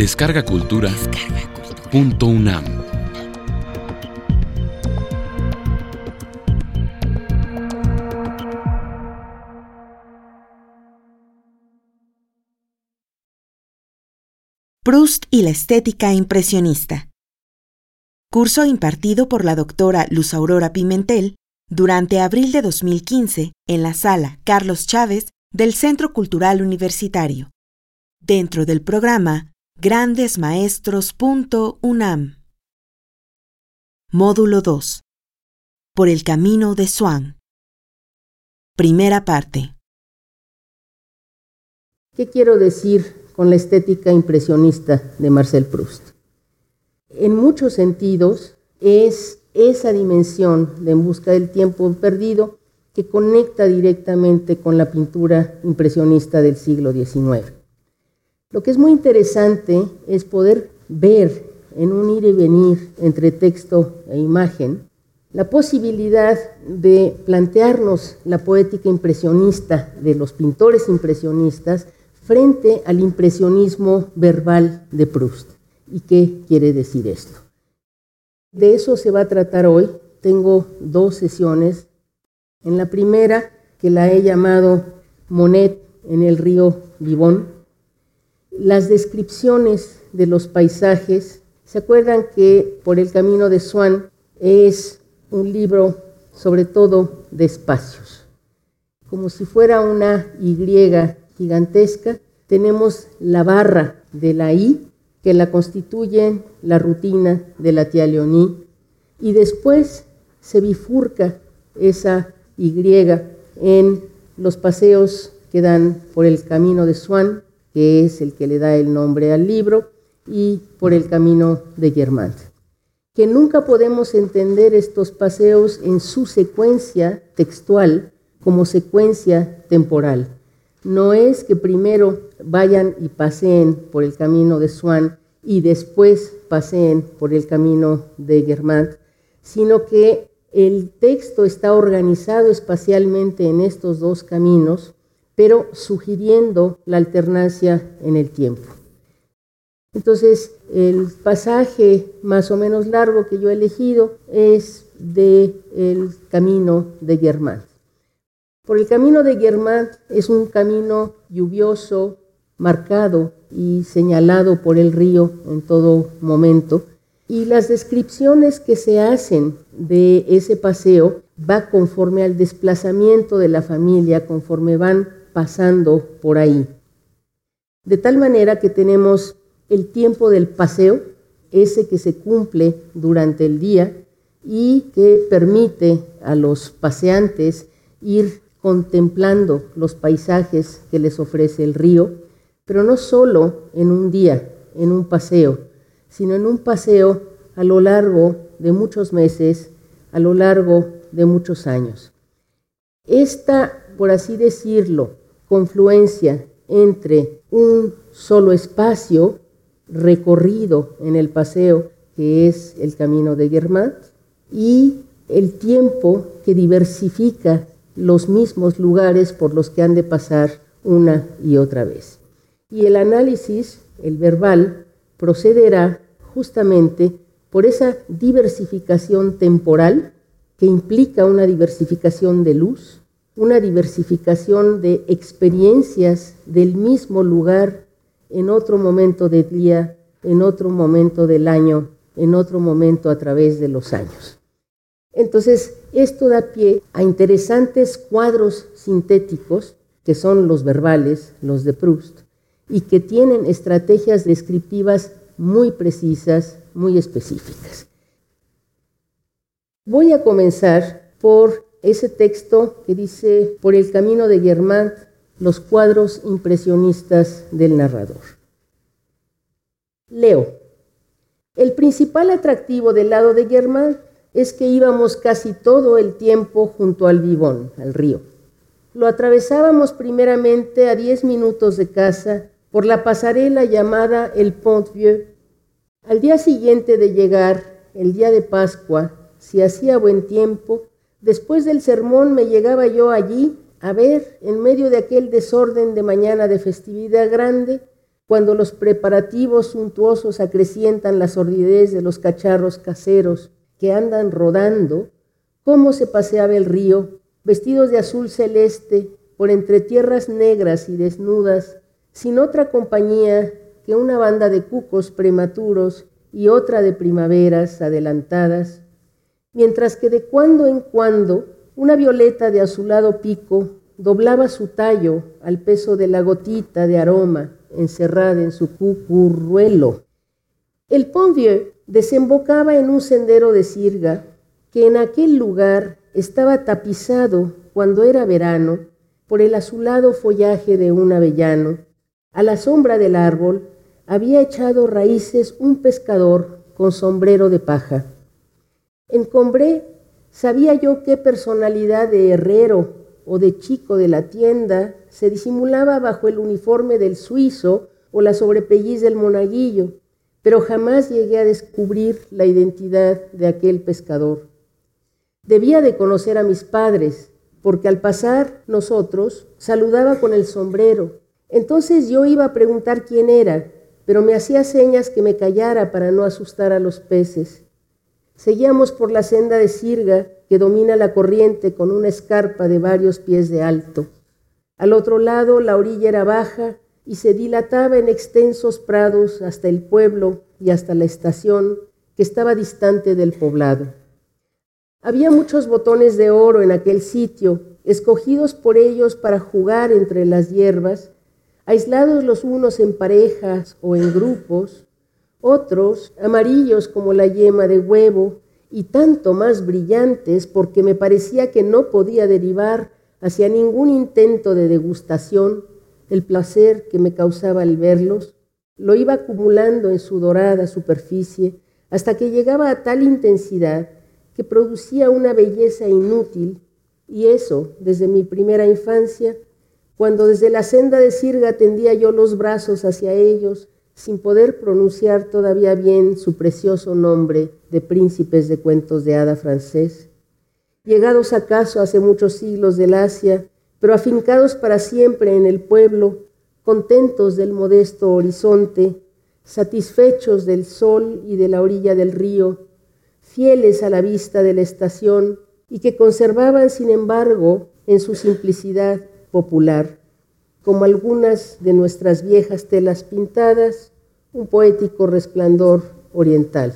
Descarga Cultura. Punto UNAM. Proust y la estética impresionista. Curso impartido por la doctora Luz Aurora Pimentel durante abril de 2015 en la sala Carlos Chávez del Centro Cultural Universitario, dentro del programa grandesmaestros.unam. Módulo 2. Por el camino de Swan. Primera parte. ¿Qué quiero decir con la estética impresionista de Marcel Proust? En muchos sentidos es esa dimensión de En busca del tiempo perdido que conecta directamente con la pintura impresionista del siglo XIX. Lo que es muy interesante es poder ver en un ir y venir entre texto e imagen la posibilidad de plantearnos la poética impresionista de los pintores impresionistas frente al impresionismo verbal de Proust. ¿Y qué quiere decir esto? De eso se va a tratar hoy. Tengo dos sesiones en la primera, que la he llamado Monet en el río Vivón, las descripciones de los paisajes, ¿se acuerdan que Por el Camino de Swan es un libro sobre todo de espacios? Como si fuera una Y gigantesca, tenemos la barra de la I que la constituye la rutina de la tía Leoní y después se bifurca esa y en los paseos que dan por el camino de Swan, que es el que le da el nombre al libro, y por el camino de Germán. Que nunca podemos entender estos paseos en su secuencia textual como secuencia temporal. No es que primero vayan y paseen por el camino de Swan y después paseen por el camino de Germán, sino que el texto está organizado espacialmente en estos dos caminos, pero sugiriendo la alternancia en el tiempo. Entonces, el pasaje más o menos largo que yo he elegido es del el camino de Germán. Por el camino de Germán es un camino lluvioso, marcado y señalado por el río en todo momento, y las descripciones que se hacen de ese paseo va conforme al desplazamiento de la familia, conforme van pasando por ahí. De tal manera que tenemos el tiempo del paseo, ese que se cumple durante el día y que permite a los paseantes ir contemplando los paisajes que les ofrece el río, pero no solo en un día, en un paseo, sino en un paseo a lo largo de muchos meses, a lo largo de muchos años. Esta, por así decirlo, confluencia entre un solo espacio recorrido en el paseo, que es el camino de Germán, y el tiempo que diversifica los mismos lugares por los que han de pasar una y otra vez. Y el análisis, el verbal, procederá justamente por esa diversificación temporal que implica una diversificación de luz, una diversificación de experiencias del mismo lugar en otro momento del día, en otro momento del año, en otro momento a través de los años. Entonces, esto da pie a interesantes cuadros sintéticos, que son los verbales, los de Proust, y que tienen estrategias descriptivas muy precisas, muy específicas. Voy a comenzar por ese texto que dice, por el camino de Germán, los cuadros impresionistas del narrador. Leo. El principal atractivo del lado de Germán es que íbamos casi todo el tiempo junto al Vivón, al río. Lo atravesábamos primeramente a diez minutos de casa por la pasarela llamada el Pont Vieux. Al día siguiente de llegar, el día de Pascua, si hacía buen tiempo, después del sermón me llegaba yo allí a ver, en medio de aquel desorden de mañana de festividad grande, cuando los preparativos suntuosos acrecientan la sordidez de los cacharros caseros que andan rodando, cómo se paseaba el río, vestidos de azul celeste, por entre tierras negras y desnudas, sin otra compañía que una banda de cucos prematuros y otra de primaveras adelantadas, mientras que de cuando en cuando una violeta de azulado pico doblaba su tallo al peso de la gotita de aroma encerrada en su cucurruelo. El Pont desembocaba en un sendero de sirga que en aquel lugar estaba tapizado cuando era verano por el azulado follaje de un avellano. A la sombra del árbol había echado raíces un pescador con sombrero de paja. En Combré sabía yo qué personalidad de herrero o de chico de la tienda se disimulaba bajo el uniforme del suizo o la sobrepelliz del monaguillo, pero jamás llegué a descubrir la identidad de aquel pescador. Debía de conocer a mis padres, porque al pasar nosotros saludaba con el sombrero. Entonces yo iba a preguntar quién era, pero me hacía señas que me callara para no asustar a los peces. Seguíamos por la senda de sirga que domina la corriente con una escarpa de varios pies de alto. Al otro lado la orilla era baja y se dilataba en extensos prados hasta el pueblo y hasta la estación que estaba distante del poblado. Había muchos botones de oro en aquel sitio, escogidos por ellos para jugar entre las hierbas, aislados los unos en parejas o en grupos, otros amarillos como la yema de huevo y tanto más brillantes porque me parecía que no podía derivar hacia ningún intento de degustación el placer que me causaba al verlos, lo iba acumulando en su dorada superficie hasta que llegaba a tal intensidad que producía una belleza inútil y eso desde mi primera infancia, cuando desde la senda de Sirga tendía yo los brazos hacia ellos sin poder pronunciar todavía bien su precioso nombre de príncipes de cuentos de hada francés, llegados acaso hace muchos siglos del Asia, pero afincados para siempre en el pueblo, contentos del modesto horizonte, satisfechos del sol y de la orilla del río, fieles a la vista de la estación y que conservaban, sin embargo, en su simplicidad popular, como algunas de nuestras viejas telas pintadas, un poético resplandor oriental.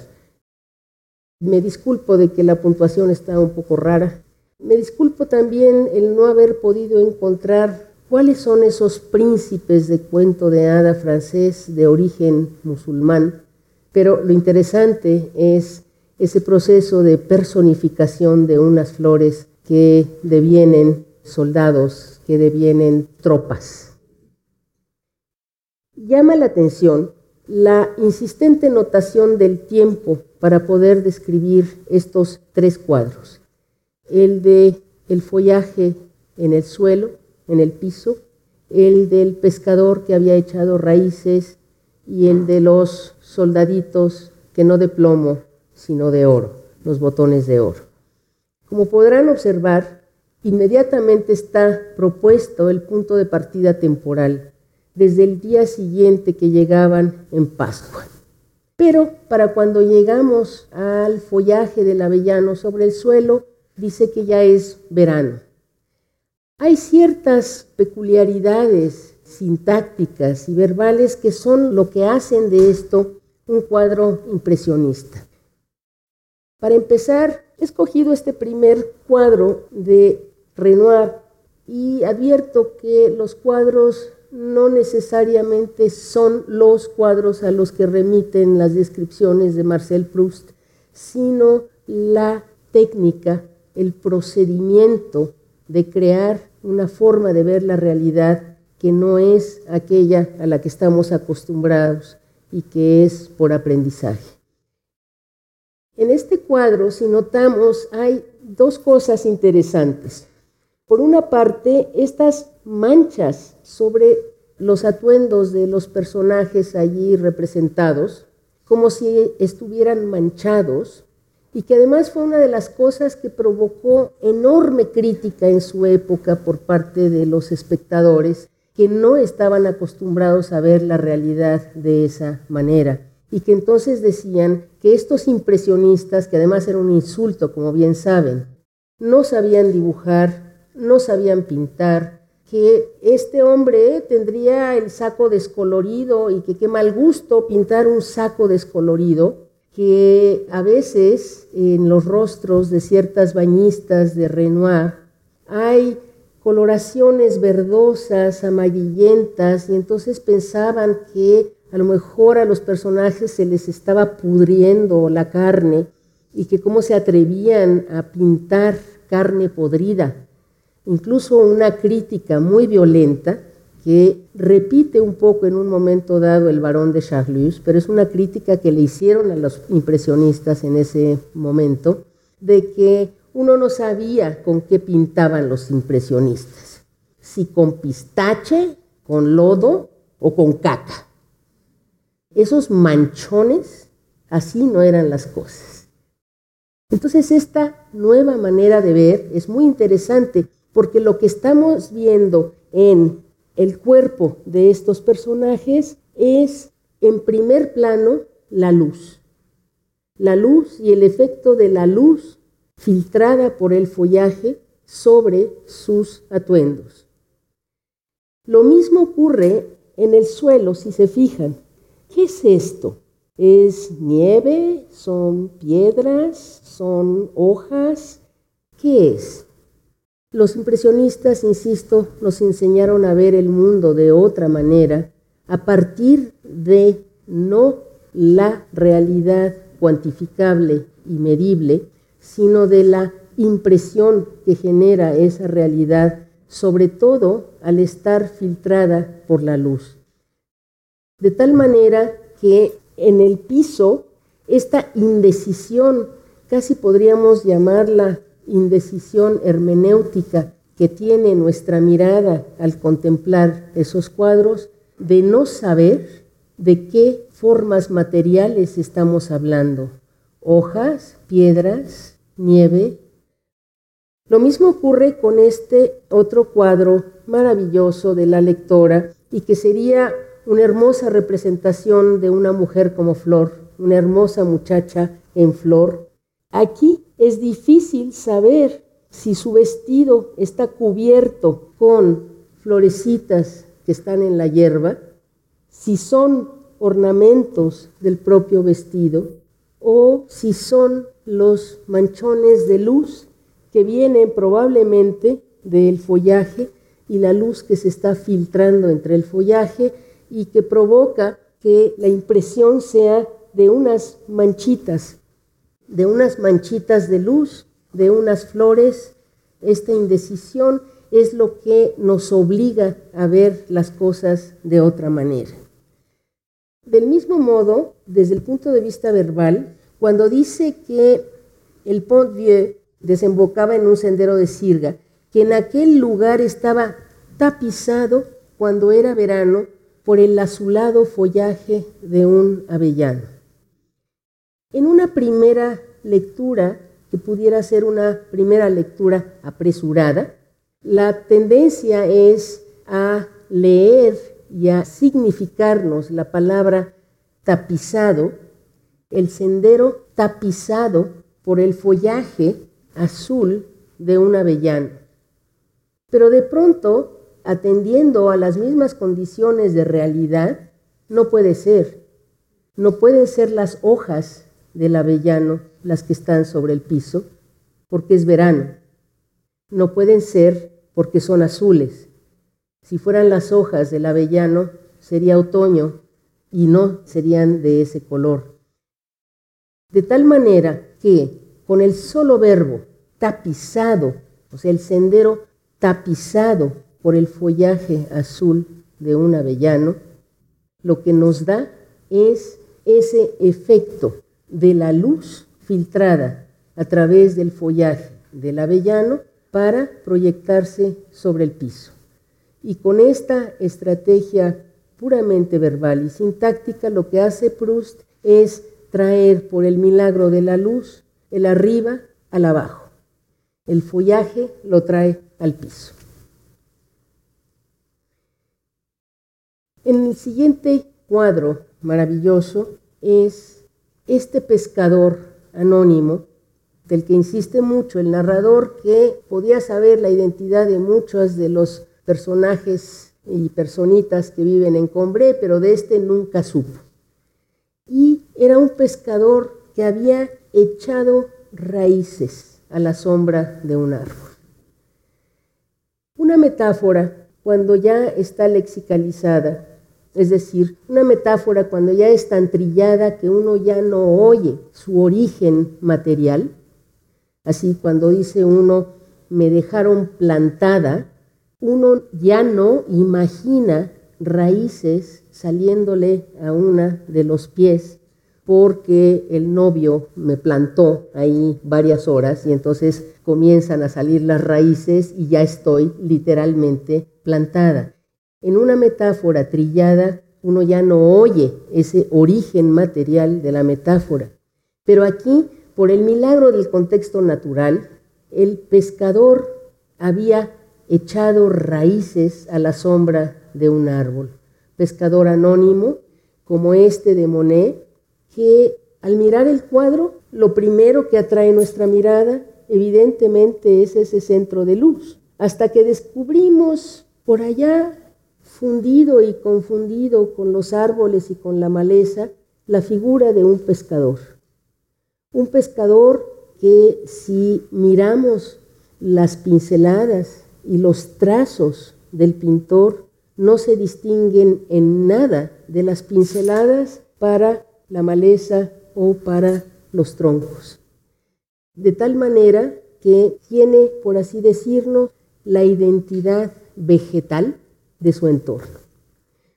Me disculpo de que la puntuación está un poco rara. Me disculpo también el no haber podido encontrar cuáles son esos príncipes de cuento de hada francés de origen musulmán, pero lo interesante es ese proceso de personificación de unas flores que devienen soldados, que devienen tropas. Llama la atención la insistente notación del tiempo para poder describir estos tres cuadros. El de el follaje en el suelo, en el piso, el del pescador que había echado raíces y el de los soldaditos que no de plomo, sino de oro, los botones de oro. Como podrán observar, inmediatamente está propuesto el punto de partida temporal desde el día siguiente que llegaban en Pascua. Pero para cuando llegamos al follaje del avellano sobre el suelo, dice que ya es verano. Hay ciertas peculiaridades sintácticas y verbales que son lo que hacen de esto un cuadro impresionista. Para empezar, he escogido este primer cuadro de Renoir y advierto que los cuadros no necesariamente son los cuadros a los que remiten las descripciones de Marcel Proust, sino la técnica, el procedimiento de crear una forma de ver la realidad que no es aquella a la que estamos acostumbrados y que es por aprendizaje. En este cuadro, si notamos, hay dos cosas interesantes. Por una parte, estas manchas sobre los atuendos de los personajes allí representados, como si estuvieran manchados, y que además fue una de las cosas que provocó enorme crítica en su época por parte de los espectadores, que no estaban acostumbrados a ver la realidad de esa manera y que entonces decían que estos impresionistas, que además era un insulto, como bien saben, no sabían dibujar, no sabían pintar, que este hombre tendría el saco descolorido y que qué mal gusto pintar un saco descolorido, que a veces en los rostros de ciertas bañistas de Renoir hay coloraciones verdosas, amarillentas, y entonces pensaban que a lo mejor a los personajes se les estaba pudriendo la carne y que cómo se atrevían a pintar carne podrida. Incluso una crítica muy violenta que repite un poco en un momento dado el varón de Charlus, pero es una crítica que le hicieron a los impresionistas en ese momento, de que uno no sabía con qué pintaban los impresionistas, si con pistache, con lodo o con caca esos manchones, así no eran las cosas. Entonces esta nueva manera de ver es muy interesante porque lo que estamos viendo en el cuerpo de estos personajes es en primer plano la luz. La luz y el efecto de la luz filtrada por el follaje sobre sus atuendos. Lo mismo ocurre en el suelo, si se fijan. ¿Qué es esto? ¿Es nieve? ¿Son piedras? ¿Son hojas? ¿Qué es? Los impresionistas, insisto, nos enseñaron a ver el mundo de otra manera a partir de no la realidad cuantificable y medible, sino de la impresión que genera esa realidad, sobre todo al estar filtrada por la luz. De tal manera que en el piso esta indecisión, casi podríamos llamarla indecisión hermenéutica que tiene nuestra mirada al contemplar esos cuadros, de no saber de qué formas materiales estamos hablando, hojas, piedras, nieve. Lo mismo ocurre con este otro cuadro maravilloso de la lectora y que sería una hermosa representación de una mujer como flor, una hermosa muchacha en flor. Aquí es difícil saber si su vestido está cubierto con florecitas que están en la hierba, si son ornamentos del propio vestido o si son los manchones de luz que vienen probablemente del follaje y la luz que se está filtrando entre el follaje y que provoca que la impresión sea de unas manchitas, de unas manchitas de luz, de unas flores. Esta indecisión es lo que nos obliga a ver las cosas de otra manera. Del mismo modo, desde el punto de vista verbal, cuando dice que el Pont Vieux desembocaba en un sendero de sirga, que en aquel lugar estaba tapizado cuando era verano por el azulado follaje de un avellano. En una primera lectura, que pudiera ser una primera lectura apresurada, la tendencia es a leer y a significarnos la palabra tapizado, el sendero tapizado por el follaje azul de un avellano. Pero de pronto atendiendo a las mismas condiciones de realidad, no puede ser. No pueden ser las hojas del avellano las que están sobre el piso, porque es verano. No pueden ser porque son azules. Si fueran las hojas del avellano, sería otoño y no serían de ese color. De tal manera que con el solo verbo tapizado, o sea, el sendero tapizado por el follaje azul de un avellano, lo que nos da es ese efecto de la luz filtrada a través del follaje del avellano para proyectarse sobre el piso. Y con esta estrategia puramente verbal y sintáctica, lo que hace Proust es traer por el milagro de la luz el arriba al abajo. El follaje lo trae al piso. En el siguiente cuadro maravilloso es este pescador anónimo del que insiste mucho el narrador que podía saber la identidad de muchos de los personajes y personitas que viven en Combré, pero de este nunca supo. Y era un pescador que había echado raíces a la sombra de un árbol. Una metáfora, cuando ya está lexicalizada, es decir, una metáfora cuando ya es tan trillada que uno ya no oye su origen material, así cuando dice uno, me dejaron plantada, uno ya no imagina raíces saliéndole a una de los pies porque el novio me plantó ahí varias horas y entonces comienzan a salir las raíces y ya estoy literalmente plantada. En una metáfora trillada uno ya no oye ese origen material de la metáfora, pero aquí, por el milagro del contexto natural, el pescador había echado raíces a la sombra de un árbol. Pescador anónimo, como este de Monet, que al mirar el cuadro, lo primero que atrae nuestra mirada, evidentemente, es ese centro de luz, hasta que descubrimos por allá, y confundido con los árboles y con la maleza, la figura de un pescador. Un pescador que si miramos las pinceladas y los trazos del pintor, no se distinguen en nada de las pinceladas para la maleza o para los troncos. De tal manera que tiene, por así decirlo, la identidad vegetal de su entorno.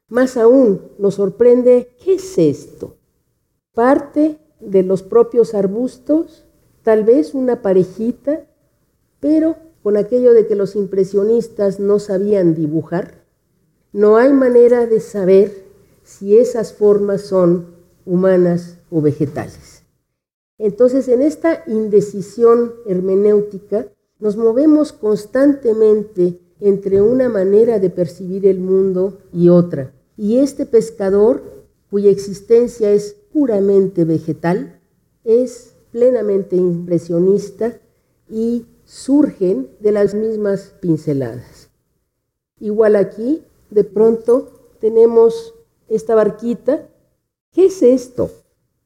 Más aún, nos sorprende, ¿qué es esto? Parte de los propios arbustos, tal vez una parejita, pero con aquello de que los impresionistas no sabían dibujar, no hay manera de saber si esas formas son humanas o vegetales. Entonces, en esta indecisión hermenéutica, nos movemos constantemente entre una manera de percibir el mundo y otra. Y este pescador, cuya existencia es puramente vegetal, es plenamente impresionista y surgen de las mismas pinceladas. Igual aquí, de pronto tenemos esta barquita ¿Qué es esto?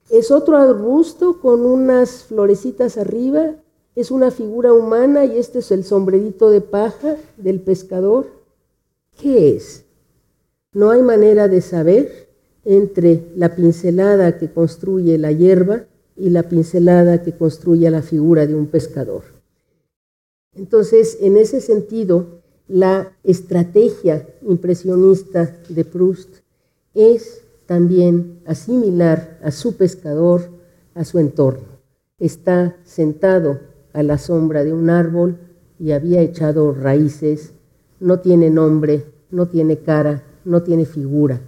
¿Es otro arbusto con unas florecitas arriba? ¿Es una figura humana y este es el sombrerito de paja del pescador? ¿Qué es? No hay manera de saber entre la pincelada que construye la hierba y la pincelada que construye la figura de un pescador. Entonces, en ese sentido, la estrategia impresionista de Proust es también asimilar a su pescador a su entorno. Está sentado a la sombra de un árbol y había echado raíces, no tiene nombre, no tiene cara, no tiene figura.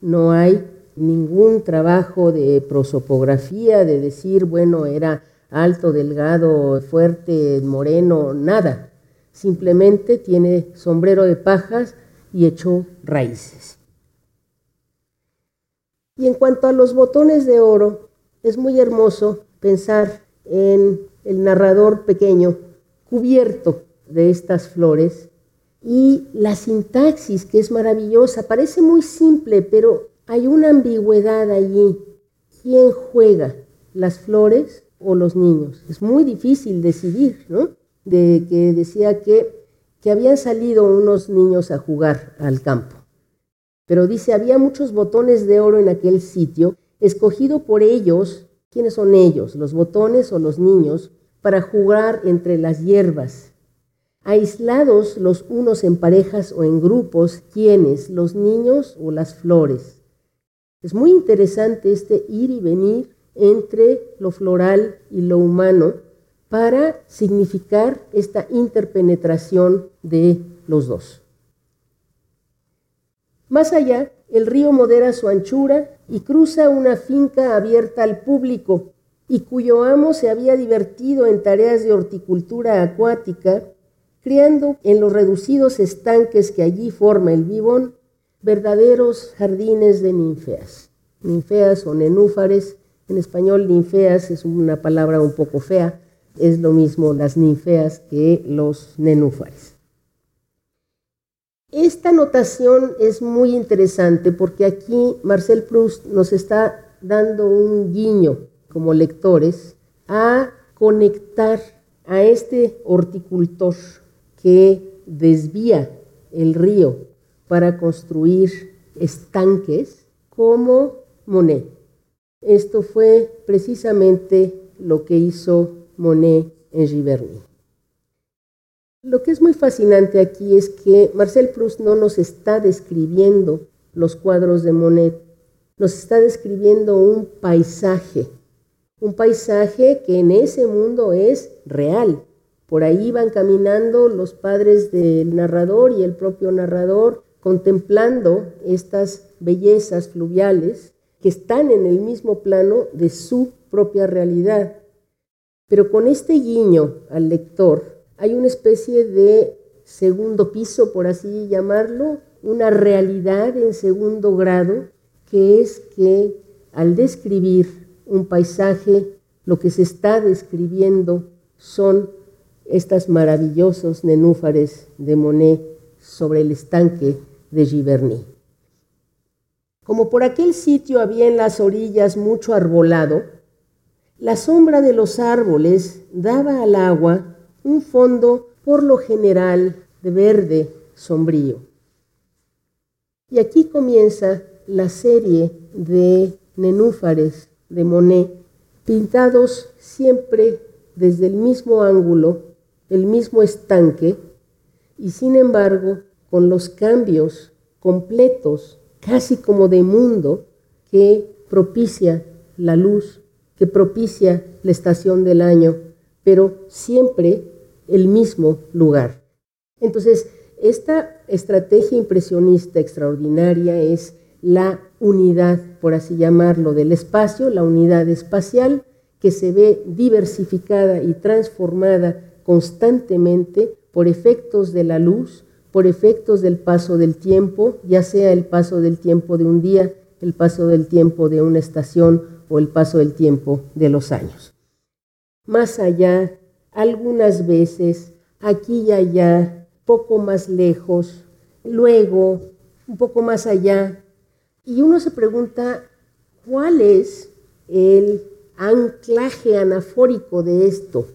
No hay ningún trabajo de prosopografía, de decir, bueno, era alto, delgado, fuerte, moreno, nada. Simplemente tiene sombrero de pajas y echó raíces. Y en cuanto a los botones de oro, es muy hermoso pensar en el narrador pequeño cubierto de estas flores y la sintaxis que es maravillosa. Parece muy simple, pero hay una ambigüedad allí. ¿Quién juega? ¿Las flores o los niños? Es muy difícil decidir, ¿no? De que decía que, que habían salido unos niños a jugar al campo. Pero dice, había muchos botones de oro en aquel sitio, escogido por ellos, ¿quiénes son ellos? ¿Los botones o los niños? Para jugar entre las hierbas. Aislados los unos en parejas o en grupos, ¿quiénes? ¿Los niños o las flores? Es muy interesante este ir y venir entre lo floral y lo humano para significar esta interpenetración de los dos. Más allá, el río modera su anchura y cruza una finca abierta al público y cuyo amo se había divertido en tareas de horticultura acuática, criando en los reducidos estanques que allí forma el vivón verdaderos jardines de ninfeas. Ninfeas o nenúfares, en español ninfeas es una palabra un poco fea, es lo mismo las ninfeas que los nenúfares. Esta notación es muy interesante porque aquí Marcel Proust nos está dando un guiño como lectores a conectar a este horticultor que desvía el río para construir estanques como Monet. Esto fue precisamente lo que hizo Monet en Giverny. Lo que es muy fascinante aquí es que Marcel Proust no nos está describiendo los cuadros de Monet, nos está describiendo un paisaje, un paisaje que en ese mundo es real. Por ahí van caminando los padres del narrador y el propio narrador contemplando estas bellezas fluviales que están en el mismo plano de su propia realidad. Pero con este guiño al lector, hay una especie de segundo piso, por así llamarlo, una realidad en segundo grado, que es que al describir un paisaje, lo que se está describiendo son estas maravillosos nenúfares de Monet sobre el estanque de Giverny. Como por aquel sitio había en las orillas mucho arbolado, la sombra de los árboles daba al agua un fondo por lo general de verde sombrío. Y aquí comienza la serie de nenúfares de Monet, pintados siempre desde el mismo ángulo, el mismo estanque, y sin embargo con los cambios completos, casi como de mundo, que propicia la luz, que propicia la estación del año, pero siempre el mismo lugar. Entonces, esta estrategia impresionista extraordinaria es la unidad, por así llamarlo, del espacio, la unidad espacial que se ve diversificada y transformada constantemente por efectos de la luz, por efectos del paso del tiempo, ya sea el paso del tiempo de un día, el paso del tiempo de una estación o el paso del tiempo de los años. Más allá algunas veces, aquí y allá, poco más lejos, luego, un poco más allá. Y uno se pregunta, ¿cuál es el anclaje anafórico de esto?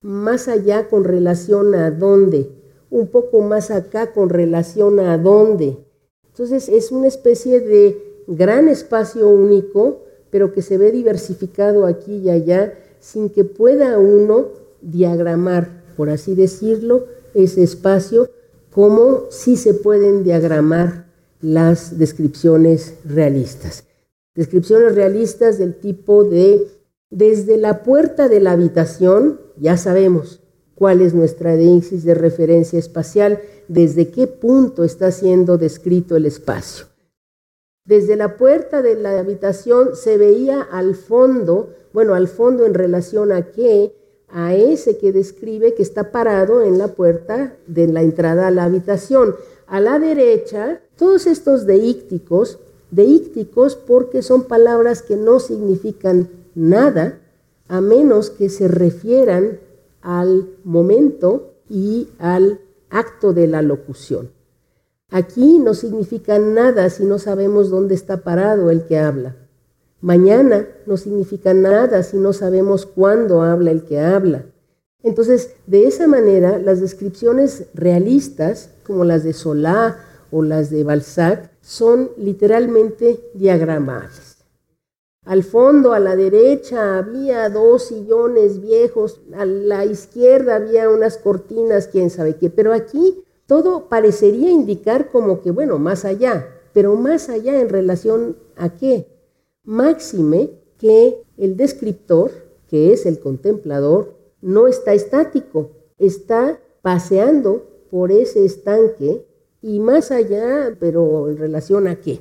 Más allá con relación a dónde, un poco más acá con relación a dónde. Entonces es una especie de gran espacio único, pero que se ve diversificado aquí y allá, sin que pueda uno diagramar, por así decirlo, ese espacio, como si se pueden diagramar las descripciones realistas. Descripciones realistas del tipo de, desde la puerta de la habitación, ya sabemos cuál es nuestra déixis de referencia espacial, desde qué punto está siendo descrito el espacio. Desde la puerta de la habitación se veía al fondo, bueno, al fondo en relación a qué, a ese que describe que está parado en la puerta de la entrada a la habitación. A la derecha, todos estos deícticos, deícticos porque son palabras que no significan nada a menos que se refieran al momento y al acto de la locución. Aquí no significa nada si no sabemos dónde está parado el que habla. Mañana no significa nada si no sabemos cuándo habla el que habla. Entonces, de esa manera, las descripciones realistas, como las de Solá o las de Balzac, son literalmente diagramables. Al fondo, a la derecha, había dos sillones viejos, a la izquierda había unas cortinas, quién sabe qué, pero aquí todo parecería indicar como que, bueno, más allá, pero más allá en relación a qué? Máxime que el descriptor, que es el contemplador, no está estático, está paseando por ese estanque y más allá, pero en relación a qué.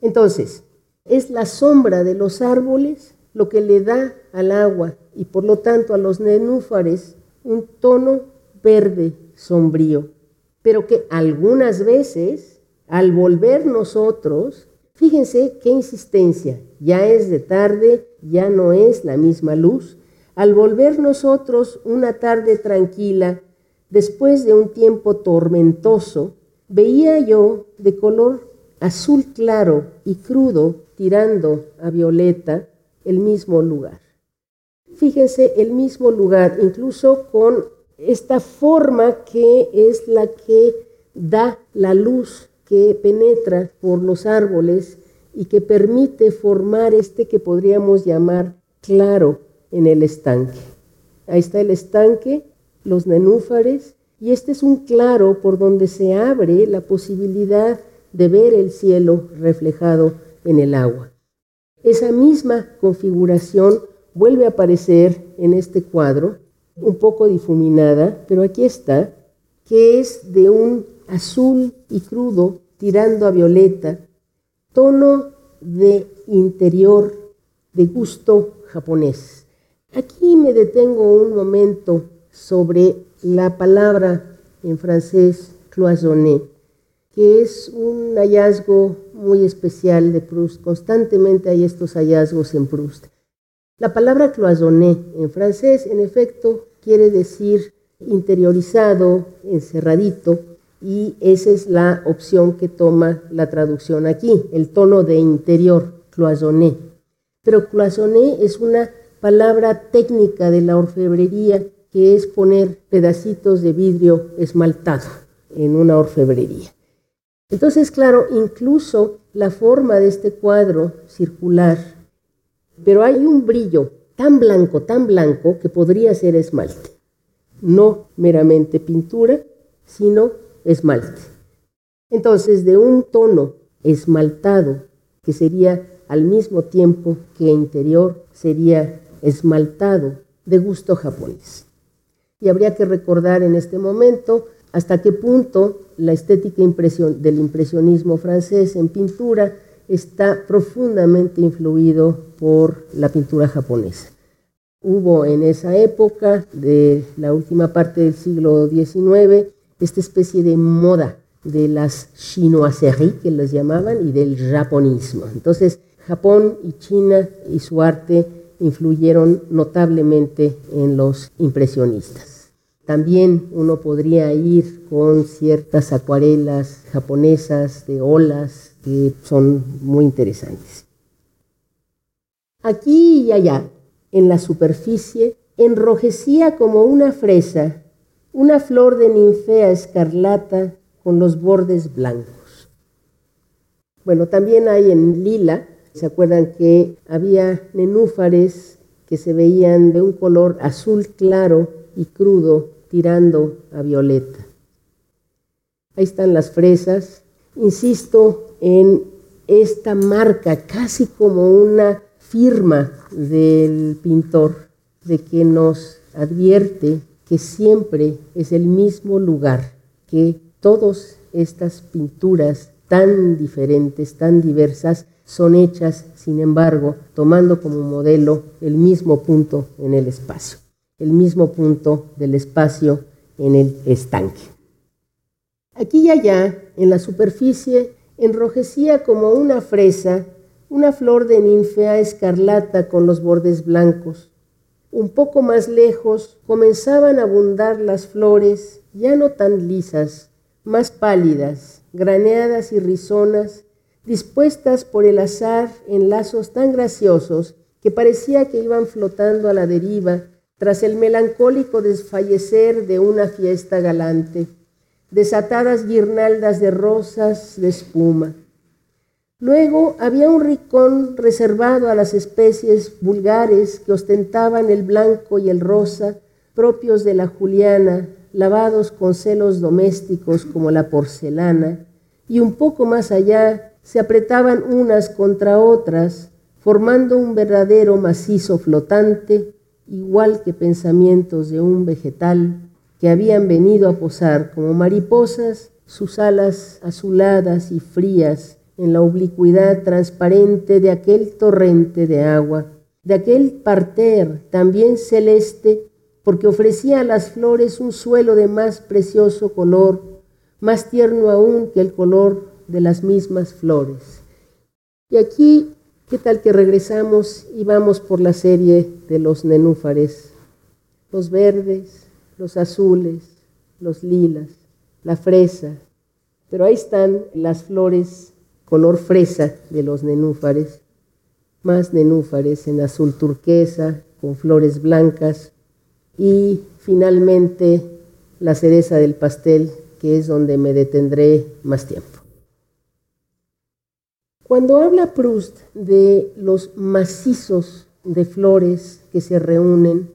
Entonces, es la sombra de los árboles lo que le da al agua y por lo tanto a los nenúfares un tono verde sombrío. pero que algunas veces, al volver nosotros, fíjense qué insistencia, ya es de tarde, ya no es la misma luz, al volver nosotros una tarde tranquila, después de un tiempo tormentoso, veía yo de color azul claro y crudo, tirando a violeta, el mismo lugar. Fíjense, el mismo lugar, incluso con esta forma que es la que da la luz que penetra por los árboles y que permite formar este que podríamos llamar claro en el estanque. Ahí está el estanque, los nenúfares, y este es un claro por donde se abre la posibilidad de ver el cielo reflejado en el agua. Esa misma configuración vuelve a aparecer en este cuadro, un poco difuminada, pero aquí está, que es de un azul y crudo tirando a violeta, tono de interior de gusto japonés. Aquí me detengo un momento sobre la palabra en francés cloisonné, que es un hallazgo muy especial de Proust. Constantemente hay estos hallazgos en Proust. La palabra cloisonné en francés, en efecto, quiere decir interiorizado, encerradito, y esa es la opción que toma la traducción aquí, el tono de interior, cloisonné. Pero cloisonné es una palabra técnica de la orfebrería que es poner pedacitos de vidrio esmaltado en una orfebrería. Entonces, claro, incluso la forma de este cuadro circular, pero hay un brillo tan blanco, tan blanco, que podría ser esmalte. No meramente pintura, sino esmalte. Entonces, de un tono esmaltado, que sería al mismo tiempo que interior, sería esmaltado de gusto japonés. Y habría que recordar en este momento hasta qué punto la estética del impresionismo francés en pintura está profundamente influido por la pintura japonesa. Hubo en esa época, de la última parte del siglo XIX, esta especie de moda de las chinoiseries, que las llamaban, y del japonismo. Entonces, Japón y China y su arte influyeron notablemente en los impresionistas. También uno podría ir con ciertas acuarelas japonesas de olas que son muy interesantes. Aquí y allá, en la superficie, enrojecía como una fresa una flor de ninfea escarlata con los bordes blancos. Bueno, también hay en lila ¿Se acuerdan que había nenúfares que se veían de un color azul claro y crudo tirando a violeta? Ahí están las fresas. Insisto en esta marca, casi como una firma del pintor, de que nos advierte que siempre es el mismo lugar, que todas estas pinturas tan diferentes, tan diversas, son hechas, sin embargo, tomando como modelo el mismo punto en el espacio, el mismo punto del espacio en el estanque. Aquí y allá, en la superficie, enrojecía como una fresa una flor de ninfea escarlata con los bordes blancos. Un poco más lejos comenzaban a abundar las flores, ya no tan lisas, más pálidas, graneadas y rizonas, dispuestas por el azar en lazos tan graciosos que parecía que iban flotando a la deriva tras el melancólico desfallecer de una fiesta galante, desatadas guirnaldas de rosas de espuma. Luego había un ricón reservado a las especies vulgares que ostentaban el blanco y el rosa, propios de la juliana, lavados con celos domésticos como la porcelana, y un poco más allá se apretaban unas contra otras, formando un verdadero macizo flotante, igual que pensamientos de un vegetal que habían venido a posar como mariposas sus alas azuladas y frías en la oblicuidad transparente de aquel torrente de agua, de aquel parter también celeste, porque ofrecía a las flores un suelo de más precioso color más tierno aún que el color de las mismas flores. Y aquí, ¿qué tal que regresamos y vamos por la serie de los nenúfares? Los verdes, los azules, los lilas, la fresa, pero ahí están las flores color fresa de los nenúfares, más nenúfares en azul turquesa, con flores blancas, y finalmente la cereza del pastel, que es donde me detendré más tiempo. Cuando habla Proust de los macizos de flores que se reúnen,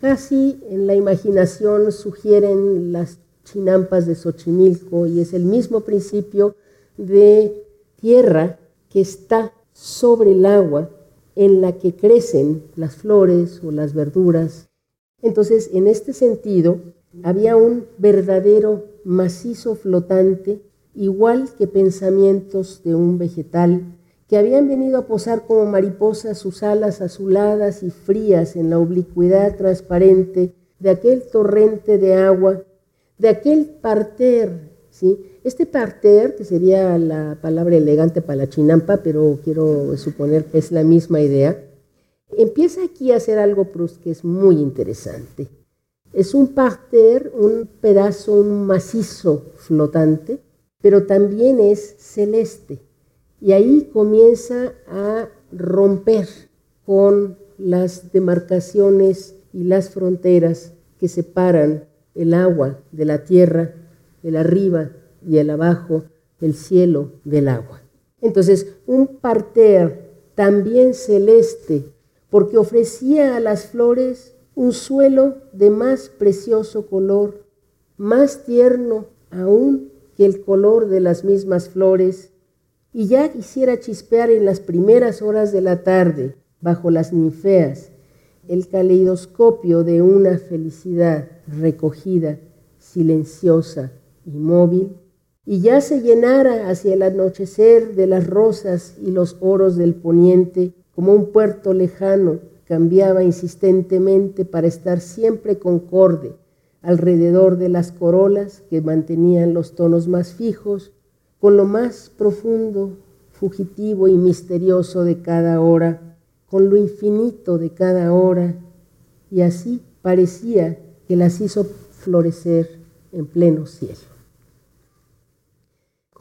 casi en la imaginación sugieren las chinampas de Xochimilco y es el mismo principio de tierra que está sobre el agua en la que crecen las flores o las verduras. Entonces, en este sentido, había un verdadero macizo flotante, igual que pensamientos de un vegetal, que habían venido a posar como mariposas sus alas azuladas y frías en la oblicuidad transparente de aquel torrente de agua, de aquel parter, ¿sí? Este parter, que sería la palabra elegante para la chinampa, pero quiero suponer que es la misma idea, empieza aquí a hacer algo que es muy interesante. Es un parter, un pedazo, un macizo flotante, pero también es celeste. Y ahí comienza a romper con las demarcaciones y las fronteras que separan el agua de la tierra, el arriba y el abajo, el cielo del agua. Entonces, un parter también celeste, porque ofrecía a las flores un suelo de más precioso color, más tierno aún que el color de las mismas flores, y ya quisiera chispear en las primeras horas de la tarde, bajo las ninfeas, el caleidoscopio de una felicidad recogida, silenciosa, inmóvil, y ya se llenara hacia el anochecer de las rosas y los oros del poniente, como un puerto lejano cambiaba insistentemente para estar siempre concorde alrededor de las corolas que mantenían los tonos más fijos, con lo más profundo, fugitivo y misterioso de cada hora, con lo infinito de cada hora, y así parecía que las hizo florecer en pleno cielo.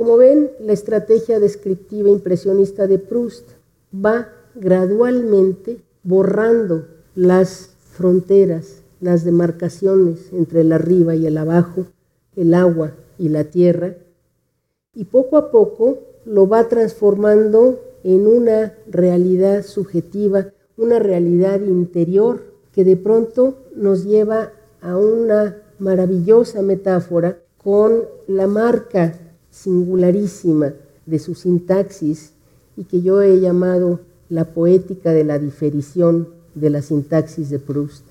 Como ven, la estrategia descriptiva impresionista de Proust va gradualmente borrando las fronteras, las demarcaciones entre el arriba y el abajo, el agua y la tierra, y poco a poco lo va transformando en una realidad subjetiva, una realidad interior que de pronto nos lleva a una maravillosa metáfora con la marca singularísima de su sintaxis y que yo he llamado la poética de la diferición de la sintaxis de Proust.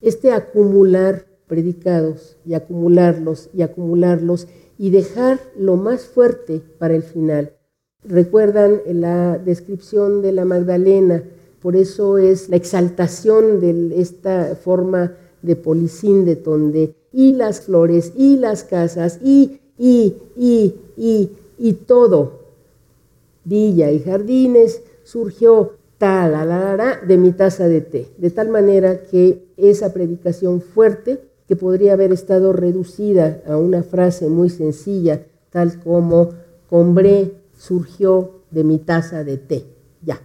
Este acumular predicados y acumularlos y acumularlos y dejar lo más fuerte para el final. Recuerdan la descripción de la Magdalena, por eso es la exaltación de esta forma de polisíndeton de y las flores y las casas y y, y, y, y todo. Villa y jardines surgió tal, de mi taza de té, de tal manera que esa predicación fuerte, que podría haber estado reducida a una frase muy sencilla, tal como Combré surgió de mi taza de té, ya.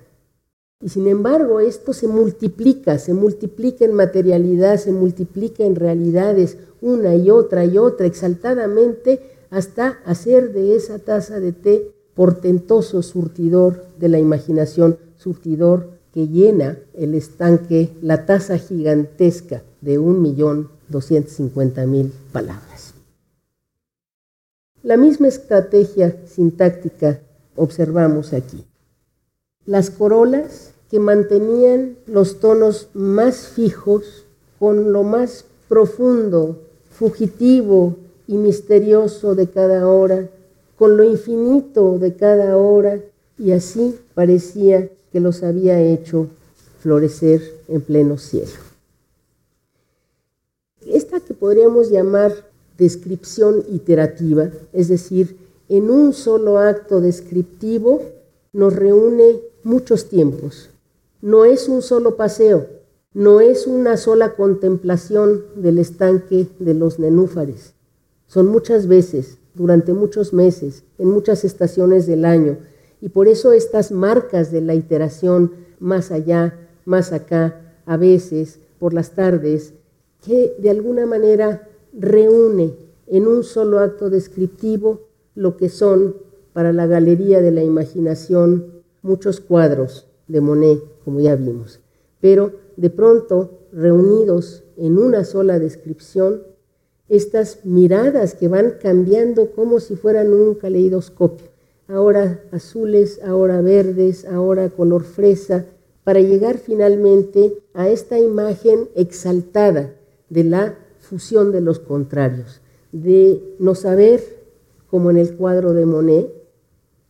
Y sin embargo, esto se multiplica, se multiplica en materialidad, se multiplica en realidades, una y otra y otra, exaltadamente, hasta hacer de esa taza de té portentoso surtidor de la imaginación, surtidor que llena el estanque, la taza gigantesca de un millón doscientos mil palabras. La misma estrategia sintáctica observamos aquí. Las corolas que mantenían los tonos más fijos con lo más profundo, fugitivo y misterioso de cada hora, con lo infinito de cada hora, y así parecía que los había hecho florecer en pleno cielo. Esta que podríamos llamar descripción iterativa, es decir, en un solo acto descriptivo nos reúne muchos tiempos. No es un solo paseo, no es una sola contemplación del estanque de los nenúfares. Son muchas veces, durante muchos meses, en muchas estaciones del año, y por eso estas marcas de la iteración más allá, más acá, a veces, por las tardes, que de alguna manera reúne en un solo acto descriptivo lo que son para la galería de la imaginación muchos cuadros de Monet, como ya vimos. Pero de pronto, reunidos en una sola descripción, estas miradas que van cambiando como si fueran un caleidoscopio ahora azules, ahora verdes, ahora color fresa, para llegar finalmente a esta imagen exaltada de la fusión de los contrarios, de no saber, como en el cuadro de Monet,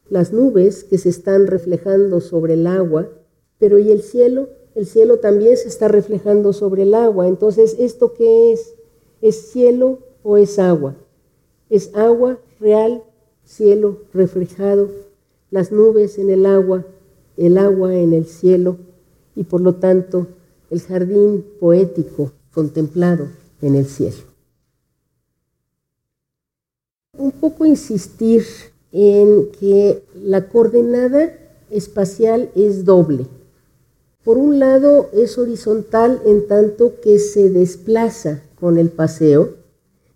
las nubes que se están reflejando sobre el agua, pero ¿y el cielo? El cielo también se está reflejando sobre el agua. Entonces, ¿esto qué es? ¿Es cielo o es agua? ¿Es agua real cielo reflejado, las nubes en el agua, el agua en el cielo y por lo tanto el jardín poético contemplado en el cielo. Un poco insistir en que la coordenada espacial es doble. Por un lado es horizontal en tanto que se desplaza con el paseo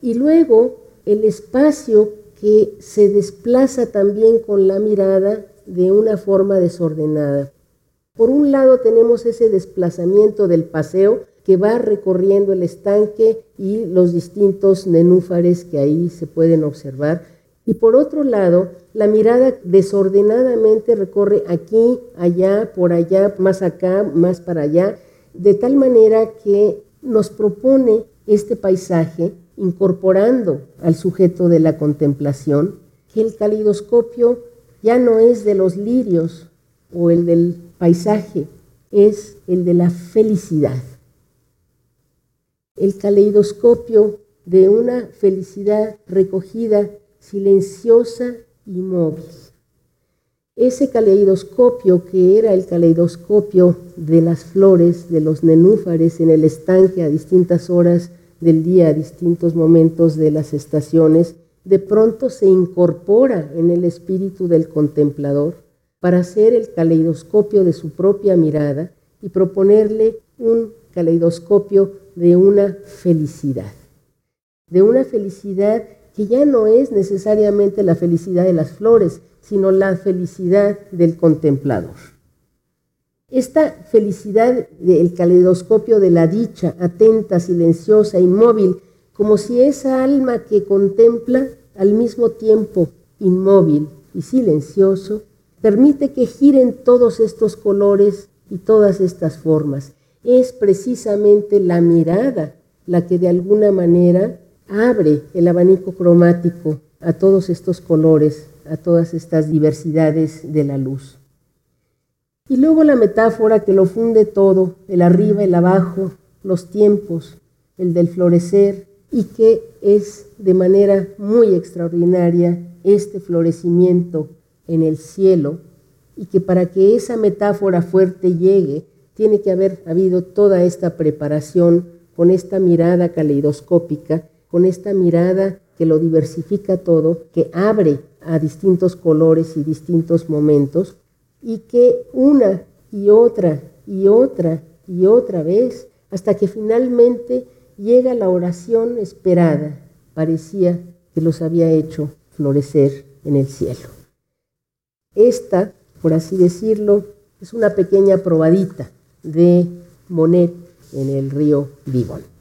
y luego el espacio que se desplaza también con la mirada de una forma desordenada. Por un lado tenemos ese desplazamiento del paseo que va recorriendo el estanque y los distintos nenúfares que ahí se pueden observar. Y por otro lado, la mirada desordenadamente recorre aquí, allá, por allá, más acá, más para allá, de tal manera que nos propone este paisaje incorporando al sujeto de la contemplación, que el calidoscopio ya no es de los lirios o el del paisaje, es el de la felicidad. El caleidoscopio de una felicidad recogida, silenciosa y móvil. Ese caleidoscopio que era el caleidoscopio de las flores, de los nenúfares en el estanque a distintas horas del día a distintos momentos de las estaciones, de pronto se incorpora en el espíritu del contemplador para hacer el caleidoscopio de su propia mirada y proponerle un caleidoscopio de una felicidad, de una felicidad que ya no es necesariamente la felicidad de las flores, sino la felicidad del contemplador. Esta felicidad del caleidoscopio de la dicha, atenta, silenciosa, inmóvil, como si esa alma que contempla al mismo tiempo inmóvil y silencioso, permite que giren todos estos colores y todas estas formas. Es precisamente la mirada la que de alguna manera abre el abanico cromático a todos estos colores, a todas estas diversidades de la luz. Y luego la metáfora que lo funde todo, el arriba, el abajo, los tiempos, el del florecer, y que es de manera muy extraordinaria este florecimiento en el cielo, y que para que esa metáfora fuerte llegue, tiene que haber habido toda esta preparación con esta mirada caleidoscópica, con esta mirada que lo diversifica todo, que abre a distintos colores y distintos momentos, y que una y otra y otra y otra vez, hasta que finalmente llega la oración esperada, parecía que los había hecho florecer en el cielo. Esta, por así decirlo, es una pequeña probadita de Monet en el río Vivon.